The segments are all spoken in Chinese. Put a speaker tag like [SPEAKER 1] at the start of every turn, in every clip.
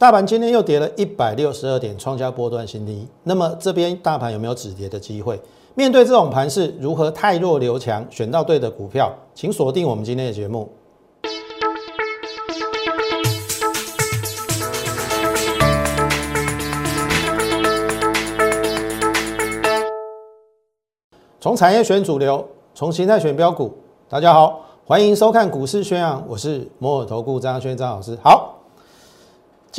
[SPEAKER 1] 大盘今天又跌了一百六十二点，创下波段新低。那么这边大盘有没有止跌的机会？面对这种盘势，如何太弱留强，选到对的股票？请锁定我们今天的节目。从产业选主流，从形态选标股。大家好，欢迎收看股市宣扬，我是摩尔投顾张轩张老师。好，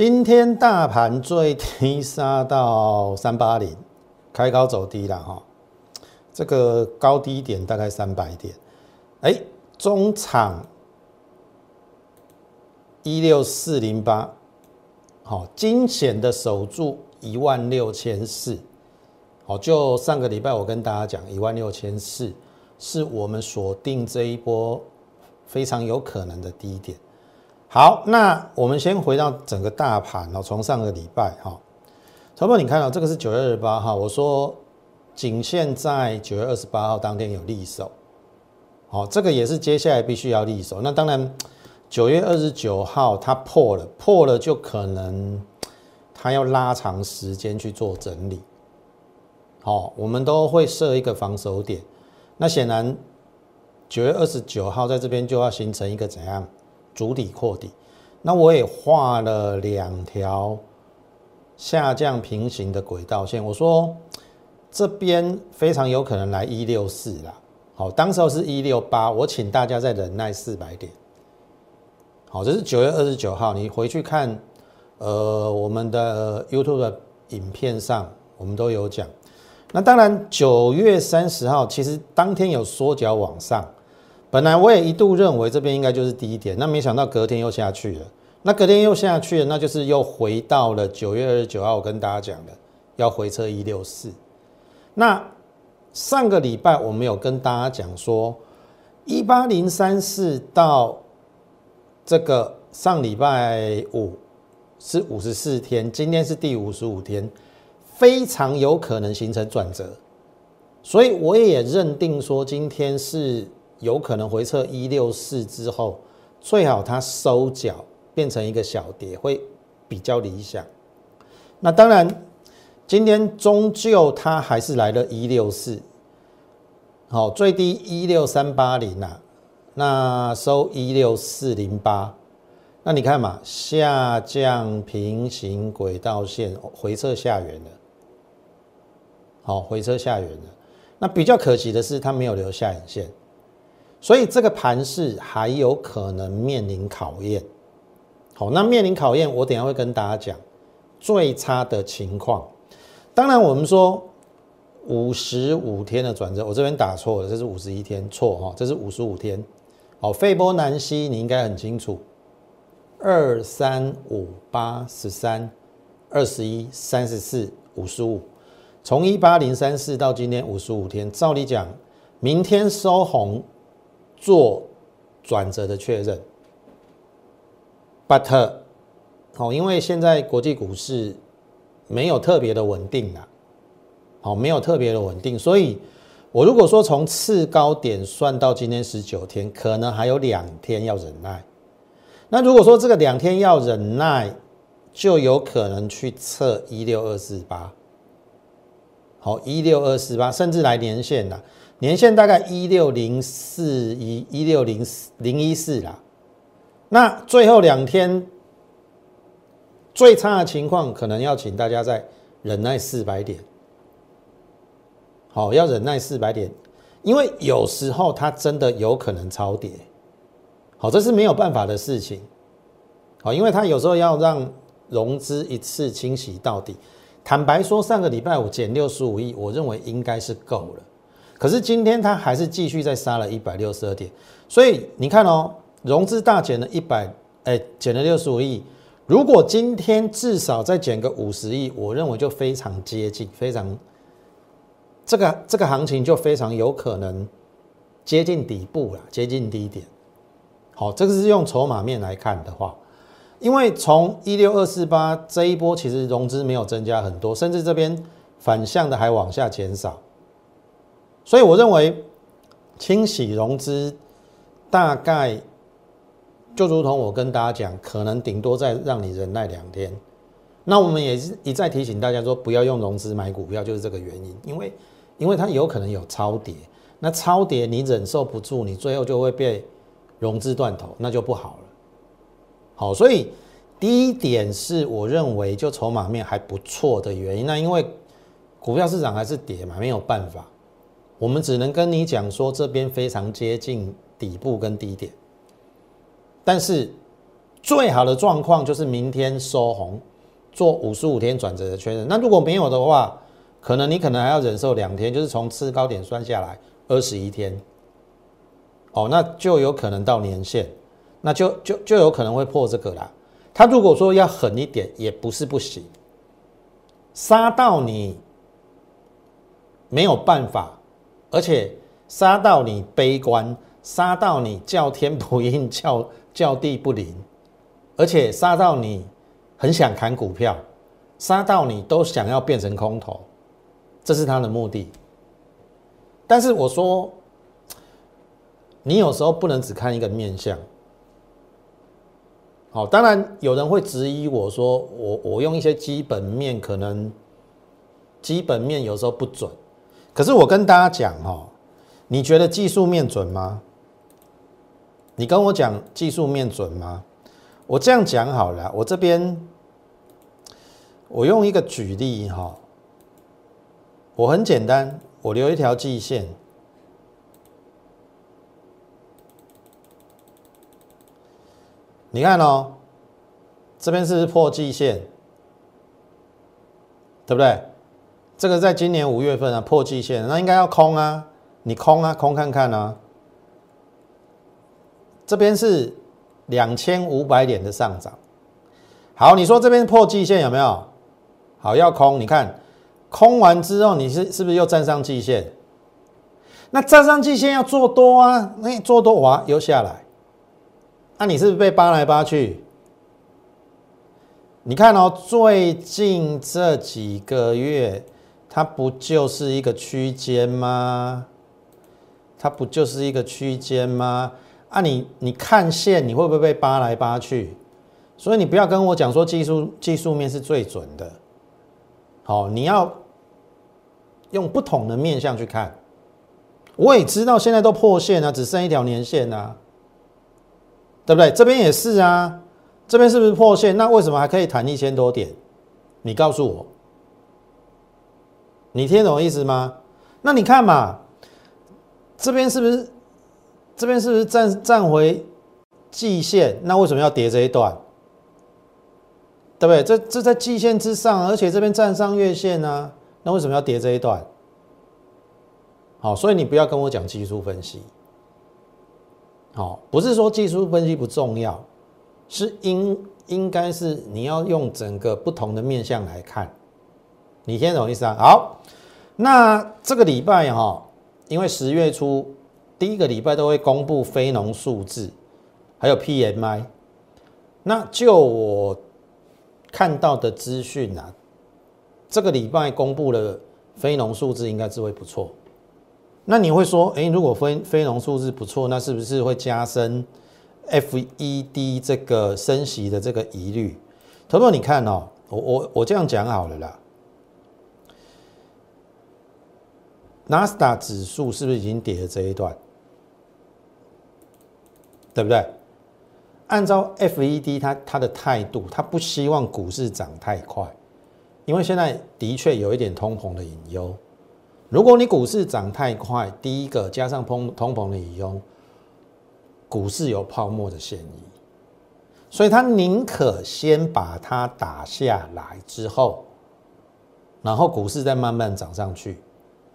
[SPEAKER 1] 今天大盘最低杀到三八零，开高走低了哈。这个高低点大概三百点。哎，中场一六四零八，好，惊险的守住一万六千四。好，就上个礼拜我跟大家讲，一万六千四是我们锁定这一波非常有可能的低点。好，那我们先回到整个大盘哦，从上个礼拜哈，超波你看到这个是九月二十八号，我说仅限在九月二十八号当天有利手，好，这个也是接下来必须要利手。那当然九月二十九号它破了，破了就可能它要拉长时间去做整理。好，我们都会设一个防守点。那显然九月二十九号在这边就要形成一个怎样主底扩底。那我也画了两条下降平行的轨道线。我说这边非常有可能来一六四啦。好，当时候是一六八，我请大家再忍耐四百点。好，这是九月二十九号，你回去看呃我们的 YouTube 的影片上，我们都有讲。那当然，九月三十号其实当天有缩脚往上，本来我也一度认为这边应该就是低点，那没想到隔天又下去了。那隔天又下去了，那就是又回到了九月二十九号我跟大家讲的要回撤一六四。那上个礼拜我们有跟大家讲说，一八零三四到这个上礼拜五是五十四天，今天是第五十五天。非常有可能形成转折，所以我也认定说今天是有可能回撤一六四之后，最好它收脚变成一个小跌会比较理想。那当然，今天终究它还是来了一六四，好，最低一六三八零啊，那收一六四零八，那你看嘛，下降平行轨道线回撤下缘了。好，回车下缘了。那比较可惜的是，它没有留下影线，所以这个盘势还有可能面临考验。好，那面临考验，我等下会跟大家讲最差的情况。当然，我们说五十五天的转折，我这边打错了，这是五十一天，错哈，这是五十五天。好，费波南西你应该很清楚，二三五八十三，二十一三十四五十五。从一八零三四到今天五十五天，照理讲，明天收红做转折的确认，but 好，因为现在国际股市没有特别的稳定啊，好，没有特别的稳定，所以我如果说从次高点算到今天十九天，可能还有两天要忍耐。那如果说这个两天要忍耐，就有可能去测一六二四八。好，一六二四八，甚至来年线啦，年限大概一六零四一，一六零零一四啦。那最后两天最差的情况，可能要请大家再忍耐四百点。好，要忍耐四百点，因为有时候它真的有可能超跌。好，这是没有办法的事情。好，因为它有时候要让融资一次清洗到底。坦白说，上个礼拜五减六十五亿，我认为应该是够了。可是今天它还是继续再杀了一百六十二点，所以你看哦，融资大减了一百，哎，减了六十五亿。如果今天至少再减个五十亿，我认为就非常接近，非常这个这个行情就非常有可能接近底部了，接近低点。好，这个是用筹码面来看的话。因为从一六二四八这一波，其实融资没有增加很多，甚至这边反向的还往下减少，所以我认为清洗融资大概就如同我跟大家讲，可能顶多再让你忍耐两天。那我们也是一再提醒大家说，不要用融资买股票，就是这个原因。因为，因为它有可能有超跌，那超跌你忍受不住，你最后就会被融资断头，那就不好了。好，所以第一点是我认为就筹码面还不错的原因。那因为股票市场还是跌嘛，没有办法，我们只能跟你讲说这边非常接近底部跟低点，但是最好的状况就是明天收红。做五十五天转折的确认，那如果没有的话，可能你可能还要忍受两天，就是从次高点算下来二十一天，哦，那就有可能到年线，那就就就有可能会破这个啦。他如果说要狠一点，也不是不行，杀到你没有办法，而且杀到你悲观，杀到你叫天不应，叫叫地不灵，而且杀到你。很想砍股票，杀到你都想要变成空头，这是他的目的。但是我说，你有时候不能只看一个面相。好，当然有人会质疑我说，我我用一些基本面，可能基本面有时候不准。可是我跟大家讲哦，你觉得技术面准吗？你跟我讲技术面准吗？我这样讲好了，我这边。我用一个举例哈，我很简单，我留一条季线，你看哦，这边是破季线？对不对？这个在今年五月份啊破季线，那应该要空啊，你空啊，空看看啊。这边是两千五百点的上涨，好，你说这边破季线有没有？好，要空，你看，空完之后，你是是不是又站上季线？那站上季线要做多啊，那做多哇，又下来，那你是不是被扒来扒去？你看哦，最近这几个月，它不就是一个区间吗？它不就是一个区间吗？啊，你你看线，你会不会被扒来扒去？所以你不要跟我讲说技术技术面是最准的。好，你要用不同的面向去看。我也知道现在都破线了，只剩一条年线呐，对不对？这边也是啊，这边是不是破线？那为什么还可以弹一千多点？你告诉我，你听懂意思吗？那你看嘛，这边是不是这边是不是站站回季线？那为什么要跌这一段？对不对？这这在季线之上，而且这边站上月线呢，那为什么要跌这一段？好，所以你不要跟我讲技术分析。好，不是说技术分析不重要，是应应该是你要用整个不同的面向来看。你听懂意思啊？好，那这个礼拜哈，因为十月初第一个礼拜都会公布非农数字，还有 PMI，那就我。看到的资讯啊，这个礼拜公布了非农数字应该是会不错。那你会说，哎，如果非非农数字不错，那是不是会加深 FED 这个升息的这个疑虑？头头，你看哦，我我我这样讲好了啦。纳斯达指数是不是已经跌了这一段？对不对？按照 FED 它它的态度，它不希望股市涨太快，因为现在的确有一点通膨的隐忧。如果你股市涨太快，第一个加上通通膨的隐忧，股市有泡沫的嫌疑，所以他宁可先把它打下来之后，然后股市再慢慢涨上去，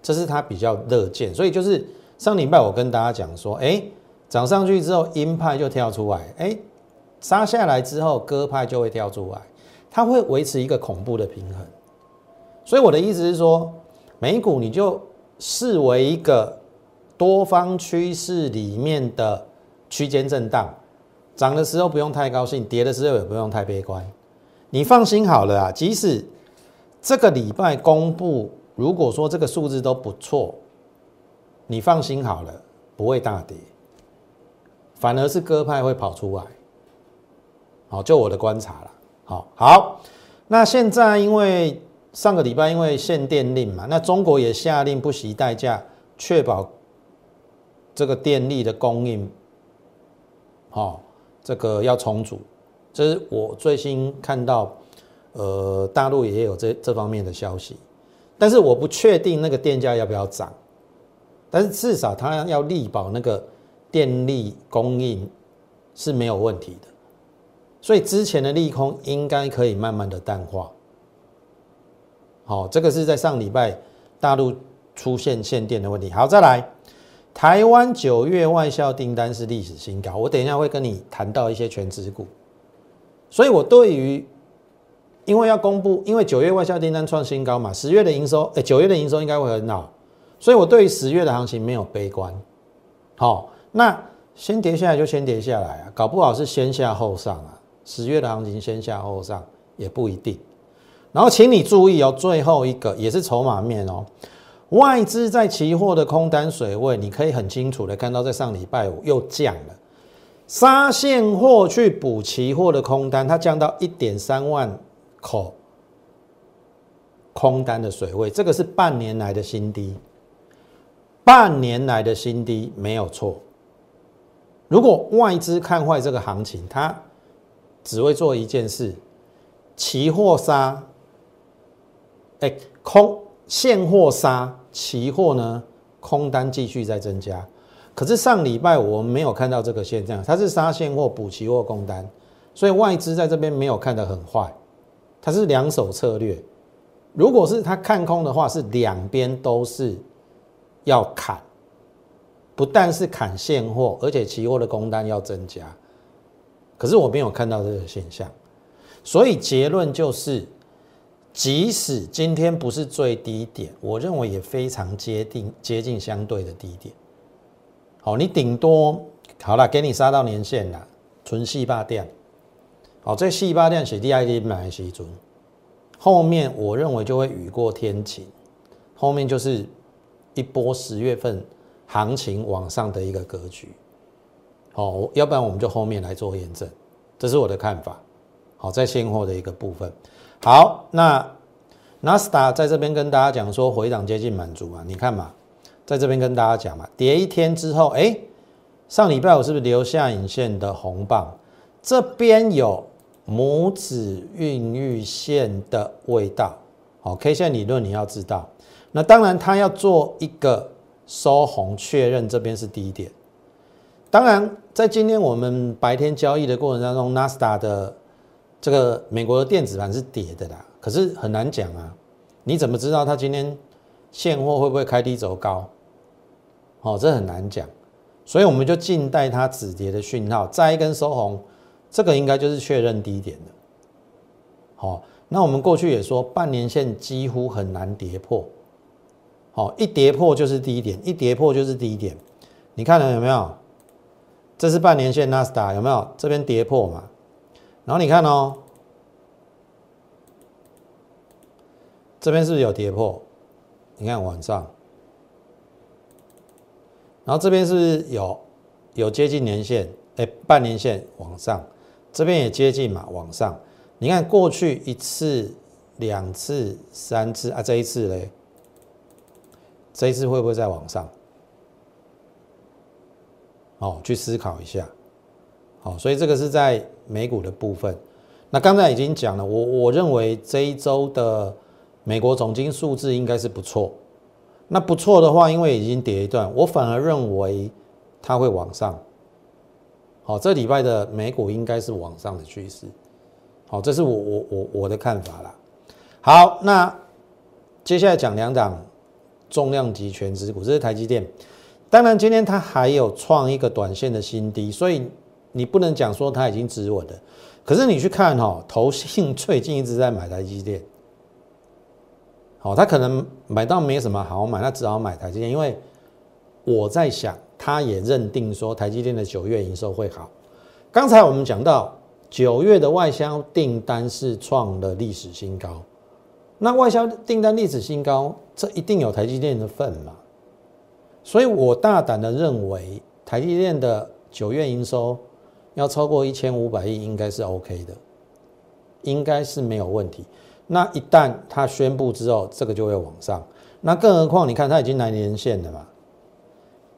[SPEAKER 1] 这是他比较乐见。所以就是上礼拜我跟大家讲说，哎。涨上去之后，鹰派就跳出来，哎，杀下来之后，鸽派就会跳出来，它会维持一个恐怖的平衡。所以我的意思是说，美股你就视为一个多方趋势里面的区间震荡，涨的时候不用太高兴，跌的时候也不用太悲观。你放心好了啊，即使这个礼拜公布，如果说这个数字都不错，你放心好了，不会大跌。反而是鸽派会跑出来，好，就我的观察了。好，好，那现在因为上个礼拜因为限电令嘛，那中国也下令不惜代价确保这个电力的供应，好，这个要重组。这是我最新看到，呃，大陆也有这这方面的消息，但是我不确定那个电价要不要涨，但是至少它要力保那个电力供应是没有问题的，所以之前的利空应该可以慢慢的淡化。好，这个是在上礼拜大陆出现限电的问题。好，再来，台湾九月外销订单是历史新高，我等一下会跟你谈到一些全职股。所以，我对于，因为要公布，因为九月外销订单创新高嘛，十月的营收，哎，九月的营收应该会很好，所以我对于十月的行情没有悲观。好，那先跌下来就先跌下来啊，搞不好是先下后上啊，十月的行情先下后上也不一定。然后，请你注意哦，最后一个也是筹码面哦，外资在期货的空单水位，你可以很清楚的看到，在上礼拜五又降了。杀现货去补期货的空单，它降到一点三万口空单的水位，这个是半年来的新低，半年来的新低没有错。如果外资看坏这个行情，它只会做一件事：期货杀，哎，空现货杀，期货呢空单继续在增加。可是上礼拜我们没有看到这个现象，它是杀现货补期货空单，所以外资在这边没有看得很坏，它是两手策略。如果是他看空的话，是两边都是要砍，不但是砍现货，而且期货的空单要增加。可是我没有看到这个现象，所以结论就是，即使今天不是最低点，我认为也非常接近接近相对的低点。好，你顶多好了，给你杀到年线了，纯细八电。好，这细八电写 D I D 买西尊，后面我认为就会雨过天晴，后面就是一波十月份行情往上的一个格局。好，要不然我们就后面来做验证，这是我的看法。好，在现货的一个部分。好，那纳斯达在这边跟大家讲说回档接近满足啊，你看嘛。在这边跟大家讲嘛，跌一天之后，哎，上礼拜我是不是留下影线的红棒？这边有拇指孕育线的味道。好，K 线理论你要知道。那当然，它要做一个收红，确认这边是低点。当然，在今天我们白天交易的过程当中，纳斯达的这个美国的电子盘是跌的啦。可是很难讲啊，你怎么知道它今天现货会不会开低走高？哦，这很难讲，所以我们就静待它止跌的讯号，再一根收红，这个应该就是确认低点的。好，那我们过去也说，半年线几乎很难跌破。好，一跌破就是低点，一跌破就是低点。你看了有没有？这是半年线纳斯达有没有？这边跌破嘛？然后你看哦，这边是不是有跌破？你看晚上。然后这边是不是有有接近年线？哎，半年线往上，这边也接近嘛，往上。你看过去一次、两次、三次啊，这一次嘞，这一次会不会再往上？哦，去思考一下。好，所以这个是在美股的部分。那刚才已经讲了，我我认为这一周的美国总金数字应该是不错。那不错的话，因为已经跌一段，我反而认为它会往上。好，这礼拜的美股应该是往上的趋势。好，这是我我我我的看法啦。好，那接下来讲两档重量级全值股，这是台积电。当然，今天它还有创一个短线的新低，所以你不能讲说它已经止稳了。可是你去看哈，投信 最近一直在买台积电。哦，他可能买到没什么好买，他只好买台积电，因为我在想，他也认定说台积电的九月营收会好。刚才我们讲到九月的外销订单是创了历史新高，那外销订单历史新高，这一定有台积电的份嘛？所以我大胆的认为，台积电的九月营收要超过一千五百亿，应该是 OK 的，应该是没有问题。那一旦他宣布之后，这个就会往上。那更何况你看他已经来年线了嘛，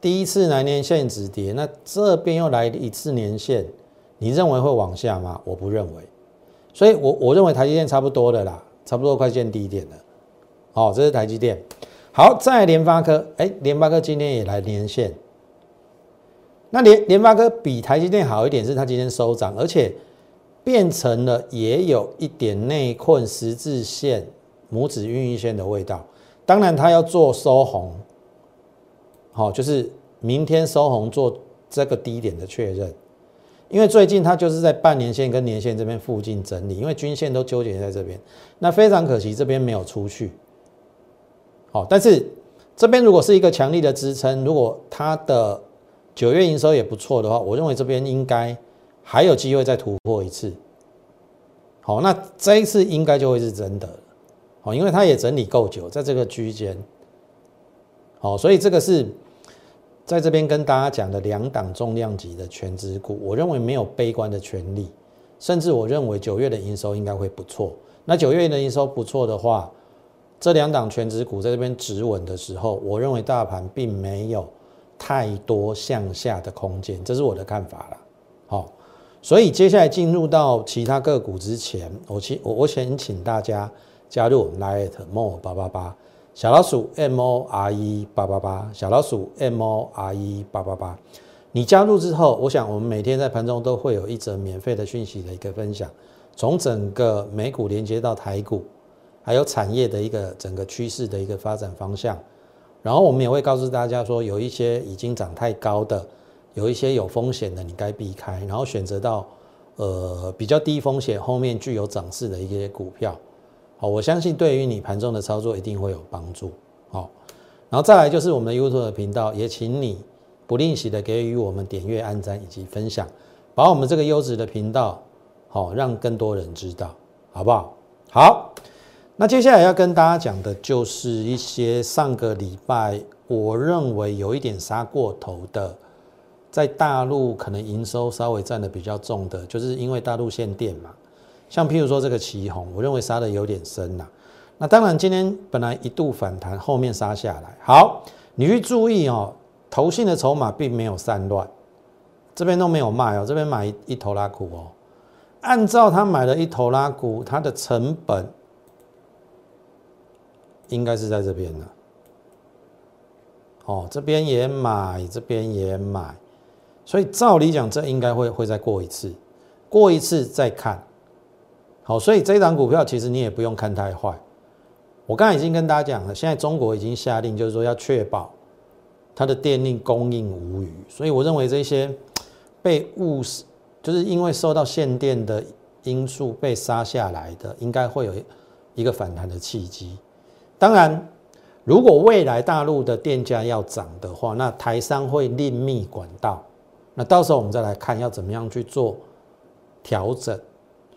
[SPEAKER 1] 第一次来年线止跌，那这边又来一次年线，你认为会往下吗？我不认为。所以我我认为台积电差不多的啦，差不多快见低点了。好，这是台积电。好，再联发科，哎，联发科今天也来连线。那联联发科比台积电好一点，是它今天收涨，而且变成了也有一点内困十字线、拇指孕育线的味道。当然，它要做收红，好，就是明天收红做这个低点的确认。因为最近它就是在半年线跟年线这边附近整理，因为均线都纠结在这边，那非常可惜，这边没有出去。好，但是这边如果是一个强力的支撑，如果它的九月营收也不错的话，我认为这边应该还有机会再突破一次。好，那这一次应该就会是真的。好，因为它也整理够久，在这个区间。好，所以这个是。在这边跟大家讲的两档重量级的全值股，我认为没有悲观的权利，甚至我认为九月的营收应该会不错。那九月的营收不错的话，这两档全值股在这边止稳的时候，我认为大盘并没有太多向下的空间，这是我的看法了。好，所以接下来进入到其他个股之前，我请我我先请大家加入我们 Lite More 八八八。小老鼠 M O R E 八八八，小老鼠 M O R E 八八八，你加入之后，我想我们每天在盘中都会有一则免费的讯息的一个分享，从整个美股连接到台股，还有产业的一个整个趋势的一个发展方向，然后我们也会告诉大家说，有一些已经涨太高的，有一些有风险的，你该避开，然后选择到呃比较低风险后面具有涨势的一些股票。好，我相信对于你盘中的操作一定会有帮助。好，然后再来就是我们的 YouTube 的频道，也请你不吝惜的给予我们点阅、按赞以及分享，把我们这个优质的频道好让更多人知道，好不好？好，那接下来要跟大家讲的就是一些上个礼拜我认为有一点杀过头的，在大陆可能营收稍微占的比较重的，就是因为大陆限电嘛。像譬如说这个旗红，我认为杀的有点深呐。那当然今天本来一度反弹，后面杀下来。好，你去注意哦，投信的筹码并没有散乱，这边都没有卖哦，这边买一头拉股哦。按照他买了一头拉股，它的成本应该是在这边的。哦，这边也买，这边也买，所以照理讲，这应该会会再过一次，过一次再看。好，所以这档股票其实你也不用看太坏。我刚才已经跟大家讲了，现在中国已经下令，就是说要确保它的电力供应无虞。所以我认为这些被误，就是因为受到限电的因素被杀下来的，应该会有一个反弹的契机。当然，如果未来大陆的电价要涨的话，那台商会另觅管道。那到时候我们再来看要怎么样去做调整，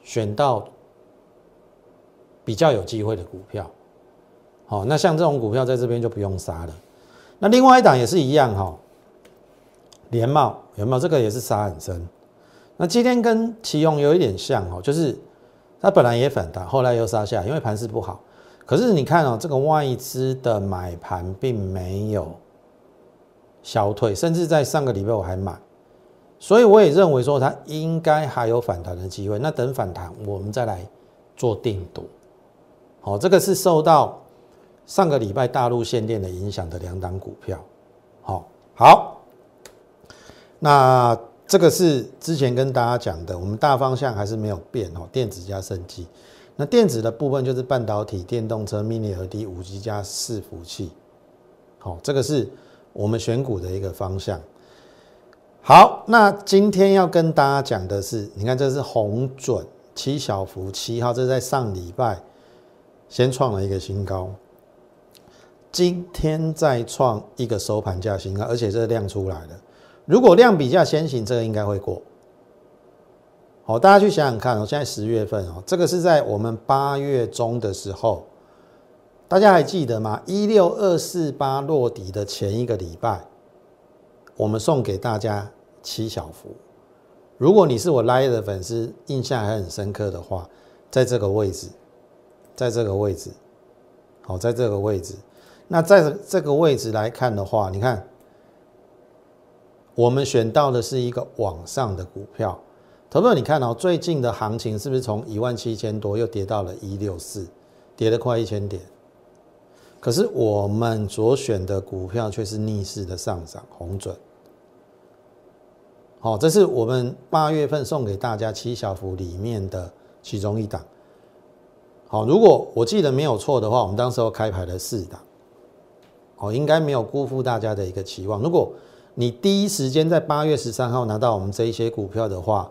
[SPEAKER 1] 选到。比较有机会的股票，好，那像这种股票在这边就不用杀了。那另外一档也是一样哈，联茂有没有？这个也是杀很深。那今天跟奇用有一点像哦，就是它本来也反弹，后来又杀下，因为盘势不好。可是你看哦，这个外资的买盘并没有消退，甚至在上个礼拜我还买，所以我也认为说它应该还有反弹的机会。那等反弹，我们再来做定夺。好，这个是受到上个礼拜大陆限电的影响的两档股票。好，好，那这个是之前跟大家讲的，我们大方向还是没有变哦，电子加升级。那电子的部分就是半导体、电动车、mini 和 D、五 G 加伺服器。好，这个是我们选股的一个方向。好，那今天要跟大家讲的是，你看这是红准七小福七号，这是在上礼拜。先创了一个新高，今天再创一个收盘价新高，而且这量出来了。如果量比较先行，这个应该会过。好，大家去想想看哦，现在十月份哦，这个是在我们八月中的时候，大家还记得吗？一六二四八落底的前一个礼拜，我们送给大家七小福，如果你是我 Live 的粉丝，印象还很深刻的话，在这个位置，在这个位置，好，在这个位置，那在这个位置来看的话，你看，我们选到的是一个往上的股票。投票，你看哦，最近的行情是不是从一万七千多又跌到了一六四，跌了快一千点？可是我们所选的股票却是逆势的上涨，红准。好，这是我们八月份送给大家七小福里面的其中一档。好，如果我记得没有错的话，我们当时候开牌了四档，哦，应该没有辜负大家的一个期望。如果你第一时间在八月十三号拿到我们这一些股票的话，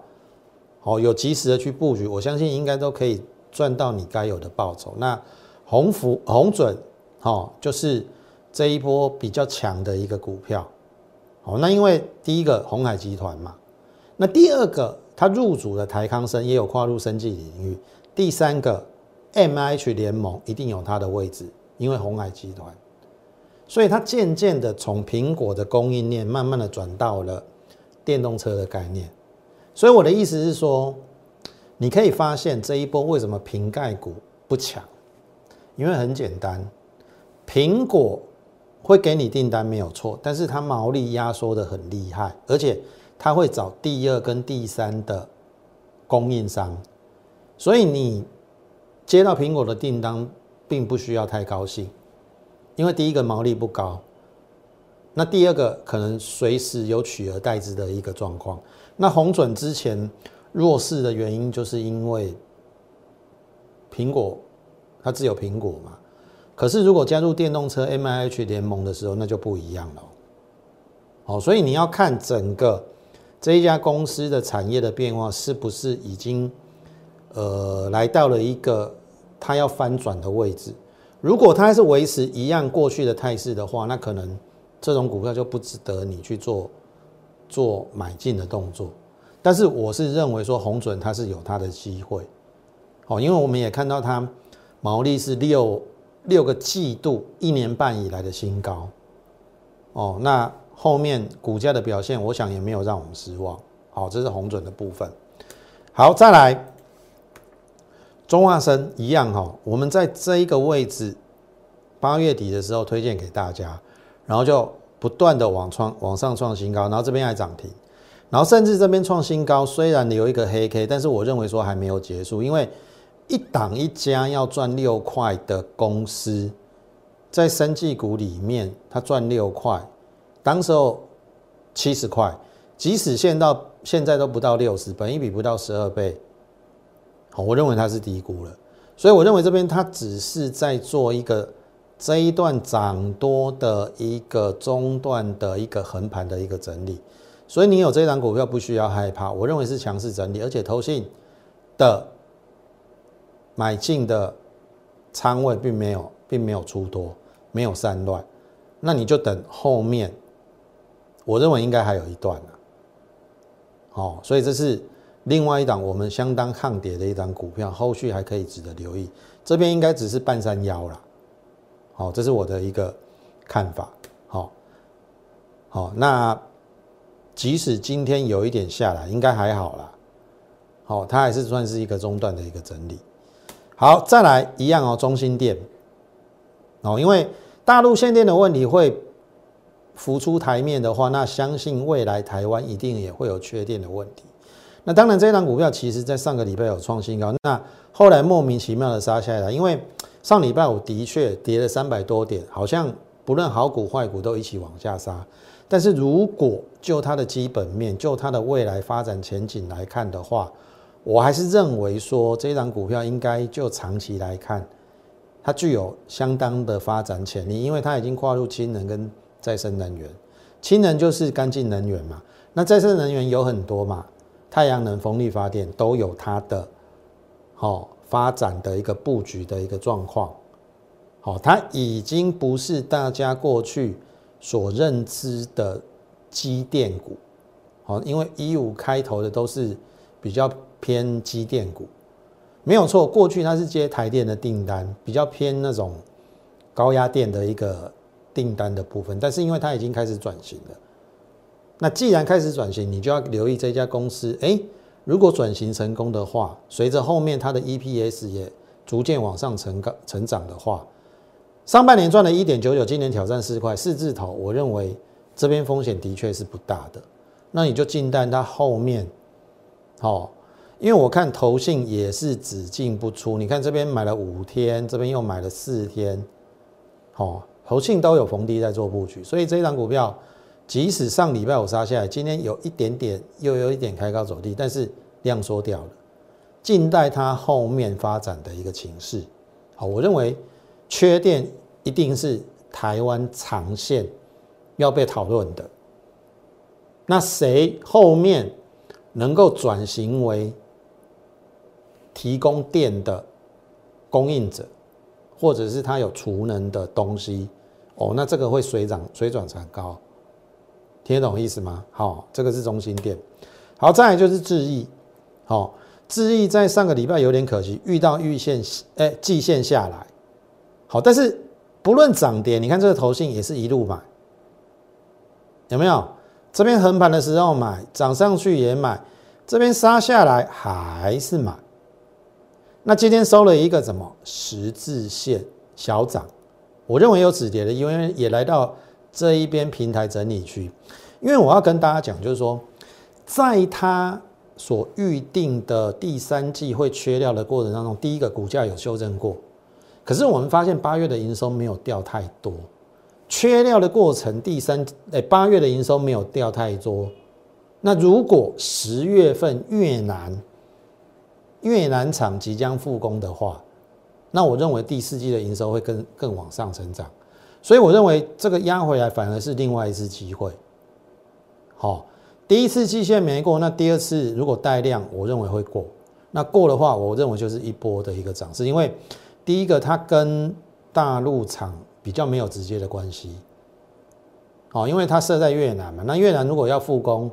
[SPEAKER 1] 好，有及时的去布局，我相信应该都可以赚到你该有的报酬。那红福红准，好，就是这一波比较强的一个股票。好，那因为第一个红海集团嘛，那第二个它入主的台康生也有跨入生技领域，第三个 M H 联盟一定有它的位置，因为红海集团，所以它渐渐的从苹果的供应链慢慢的转到了电动车的概念。所以我的意思是说，你可以发现这一波为什么瓶盖股不强？因为很简单，苹果会给你订单没有错，但是它毛利压缩的很厉害，而且它会找第二跟第三的供应商，所以你接到苹果的订单，并不需要太高兴，因为第一个毛利不高，那第二个可能随时有取而代之的一个状况。那红准之前弱势的原因，就是因为苹果它只有苹果嘛。可是如果加入电动车 M I H 联盟的时候，那就不一样了。哦，所以你要看整个这一家公司的产业的变化，是不是已经呃来到了一个它要翻转的位置。如果它还是维持一样过去的态势的话，那可能这种股票就不值得你去做。做买进的动作，但是我是认为说红准它是有它的机会，哦，因为我们也看到它毛利是六六个季度一年半以来的新高，哦，那后面股价的表现，我想也没有让我们失望，好，这是红准的部分，好，再来中化生一样哈，我们在这一个位置八月底的时候推荐给大家，然后就。不断的往创往上创新高，然后这边还涨停，然后甚至这边创新高，虽然留一个黑 K，但是我认为说还没有结束，因为一档一家要赚六块的公司，在生技股里面，它赚六块，当时候七十块，即使现到现在都不到六十，本一比不到十二倍，我认为它是低估了，所以我认为这边它只是在做一个。这一段涨多的一个中段的一个横盘的一个整理，所以你有这张股票不需要害怕，我认为是强势整理，而且投信的买进的仓位并没有并没有出多，没有散乱，那你就等后面，我认为应该还有一段呢。哦，所以这是另外一档我们相当抗跌的一档股票，后续还可以值得留意，这边应该只是半山腰了。好，这是我的一个看法。好，好，那即使今天有一点下来，应该还好啦。好，它还是算是一个中段的一个整理。好，再来一样哦，中心店。哦，因为大陆限电的问题会浮出台面的话，那相信未来台湾一定也会有缺电的问题。那当然，这张股票其实在上个礼拜有创新高，那后来莫名其妙的杀下来，因为。上礼拜五的确跌了三百多点，好像不论好股坏股都一起往下杀。但是如果就它的基本面、就它的未来发展前景来看的话，我还是认为说这张股票应该就长期来看，它具有相当的发展潜力，因为它已经跨入氢能跟再生能源。氢能就是干净能源嘛，那再生能源有很多嘛，太阳能、风力发电都有它的好。发展的一个布局的一个状况，好，它已经不是大家过去所认知的机电股，好，因为一五开头的都是比较偏机电股，没有错，过去它是接台电的订单，比较偏那种高压电的一个订单的部分，但是因为它已经开始转型了，那既然开始转型，你就要留意这家公司。诶，如果转型成功的话，随着后面它的 EPS 也逐渐往上成高成长的话，上半年赚了一点九九，今年挑战四块四字头，我认为这边风险的确是不大的。那你就静待它后面，好，因为我看投信也是只进不出。你看这边买了五天，这边又买了四天，好，投信都有逢低在做布局，所以这一档股票。即使上礼拜五杀下来，今天有一点点，又有一点开高走低，但是量缩掉了，静待它后面发展的一个情势。好，我认为缺电一定是台湾长线要被讨论的。那谁后面能够转型为提供电的供应者，或者是他有储能的东西，哦，那这个会水涨水涨船高。听得懂意思吗？好，这个是中心店。好，再来就是智毅。好，智毅在上个礼拜有点可惜，遇到预线，哎，季线下来。好，但是不论涨跌，你看这个头信也是一路买，有没有？这边横盘的时候买，涨上去也买，这边杀下来还是买。那今天收了一个什么十字线小涨，我认为有止跌的，因为也来到。这一边平台整理区，因为我要跟大家讲，就是说，在它所预定的第三季会缺料的过程当中，第一个股价有修正过，可是我们发现八月的营收没有掉太多，缺料的过程，第三诶八月的营收没有掉太多，那如果十月份越南越南厂即将复工的话，那我认为第四季的营收会更更往上成长。所以我认为这个压回来反而是另外一次机会。好，第一次季线没过，那第二次如果带量，我认为会过。那过的话，我认为就是一波的一个涨势，因为第一个它跟大陆厂比较没有直接的关系。哦，因为它设在越南嘛，那越南如果要复工，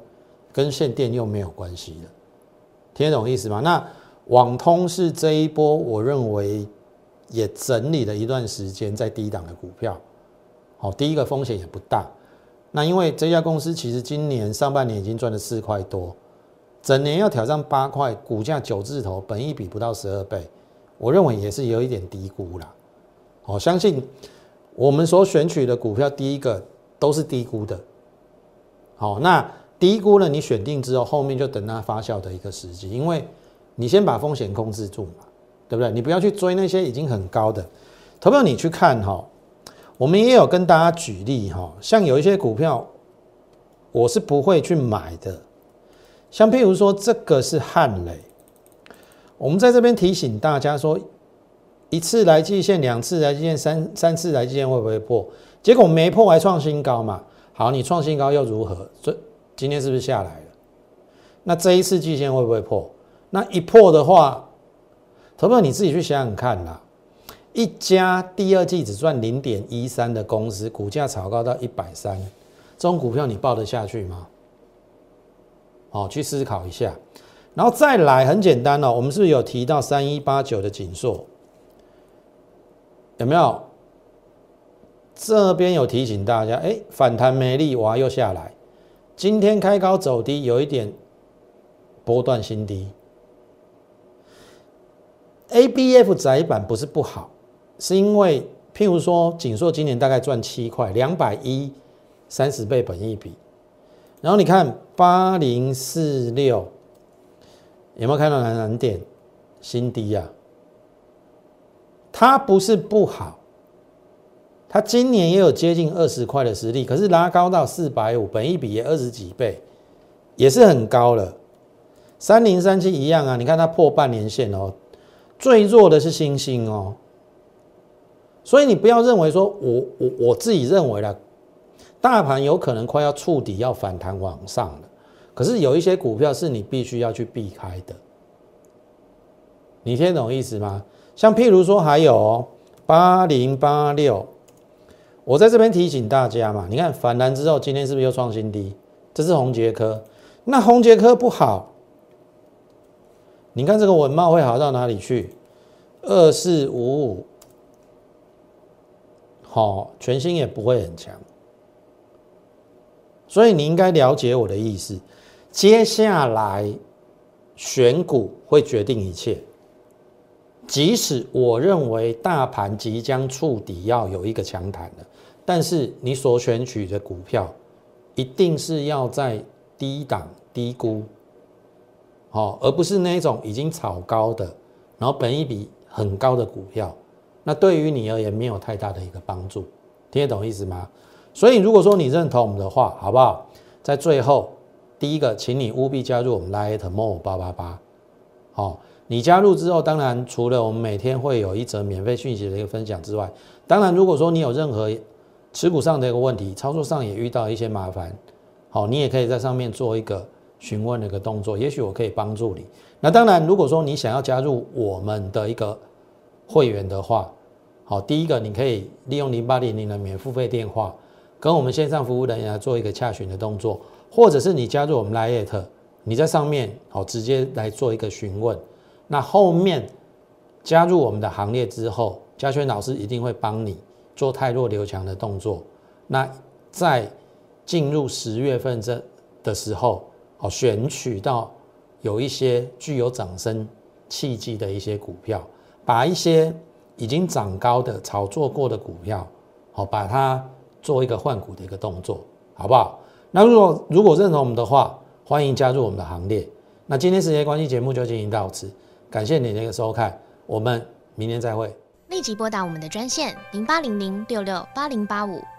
[SPEAKER 1] 跟限电又没有关系的，听得懂意思吗？那网通是这一波，我认为也整理了一段时间在低档的股票。好，第一个风险也不大。那因为这家公司其实今年上半年已经赚了四块多，整年要挑战八块，股价九字头，本益比不到十二倍，我认为也是有一点低估了。我相信我们所选取的股票，第一个都是低估的。好，那低估了，你选定之后，后面就等它发酵的一个时机，因为你先把风险控制住嘛，对不对？你不要去追那些已经很高的。投票你去看哈。我们也有跟大家举例哈，像有一些股票，我是不会去买的。像譬如说，这个是汉雷，我们在这边提醒大家说，一次来季线，两次来季线，三三次来季线会不会破？结果没破还创新高嘛？好，你创新高又如何？这今天是不是下来了？那这一次季线会不会破？那一破的话，投票你自己去想想看啦。一家第二季只赚零点一三的公司，股价炒高到一百三，这种股票你报得下去吗？好，去思考一下。然后再来，很简单哦，我们是不是有提到三一八九的锦硕？有没有？这边有提醒大家，哎，反弹没力，哇，又下来。今天开高走低，有一点波段新低。A B F 窄板不是不好。是因为，譬如说，锦硕今年大概赚七块，两百一，三十倍本一比。然后你看八零四六，有没有看到蓝蓝点新低呀？它不是不好，它今年也有接近二十块的实力，可是拉高到四百五，本一比也二十几倍，也是很高了。三零三七一样啊，你看它破半年线哦，最弱的是星星哦。所以你不要认为说我我我自己认为了，大盘有可能快要触底要反弹往上了，可是有一些股票是你必须要去避开的，你听懂意思吗？像譬如说还有八零八六，我在这边提醒大家嘛，你看反弹之后今天是不是又创新低？这是红杰科，那红杰科不好，你看这个文茂会好到哪里去？二四五五。好，全新也不会很强。所以你应该了解我的意思。接下来选股会决定一切。即使我认为大盘即将触底，要有一个强弹的，但是你所选取的股票一定是要在低档低估，好，而不是那种已经炒高的，然后本一比很高的股票，那对于你而言没有太大的一个帮助，听得懂意思吗？所以如果说你认同我们的话，好不好？在最后，第一个，请你务必加入我们 Light More 八八八，好。你加入之后，当然除了我们每天会有一则免费讯息的一个分享之外，当然如果说你有任何持股上的一个问题，操作上也遇到一些麻烦，好，你也可以在上面做一个询问的一个动作，也许我可以帮助你。那当然，如果说你想要加入我们的一个会员的话，好，第一个你可以利用零八零零的免付费电话，跟我们线上服务人员做一个洽询的动作，或者是你加入我们 Lite，你在上面好直接来做一个询问。那后面加入我们的行列之后，嘉轩老师一定会帮你做太弱留强的动作。那在进入十月份这的时候，哦，选取到有一些具有涨升契机的一些股票，把一些已经涨高的炒作过的股票，好，把它做一个换股的一个动作，好不好？那如果如果认同我们的话，欢迎加入我们的行列。那今天时间关系，节目就进行到此。感谢你的一个收看，我们明天再会。
[SPEAKER 2] 立即拨打我们的专线零八零零六六八零八五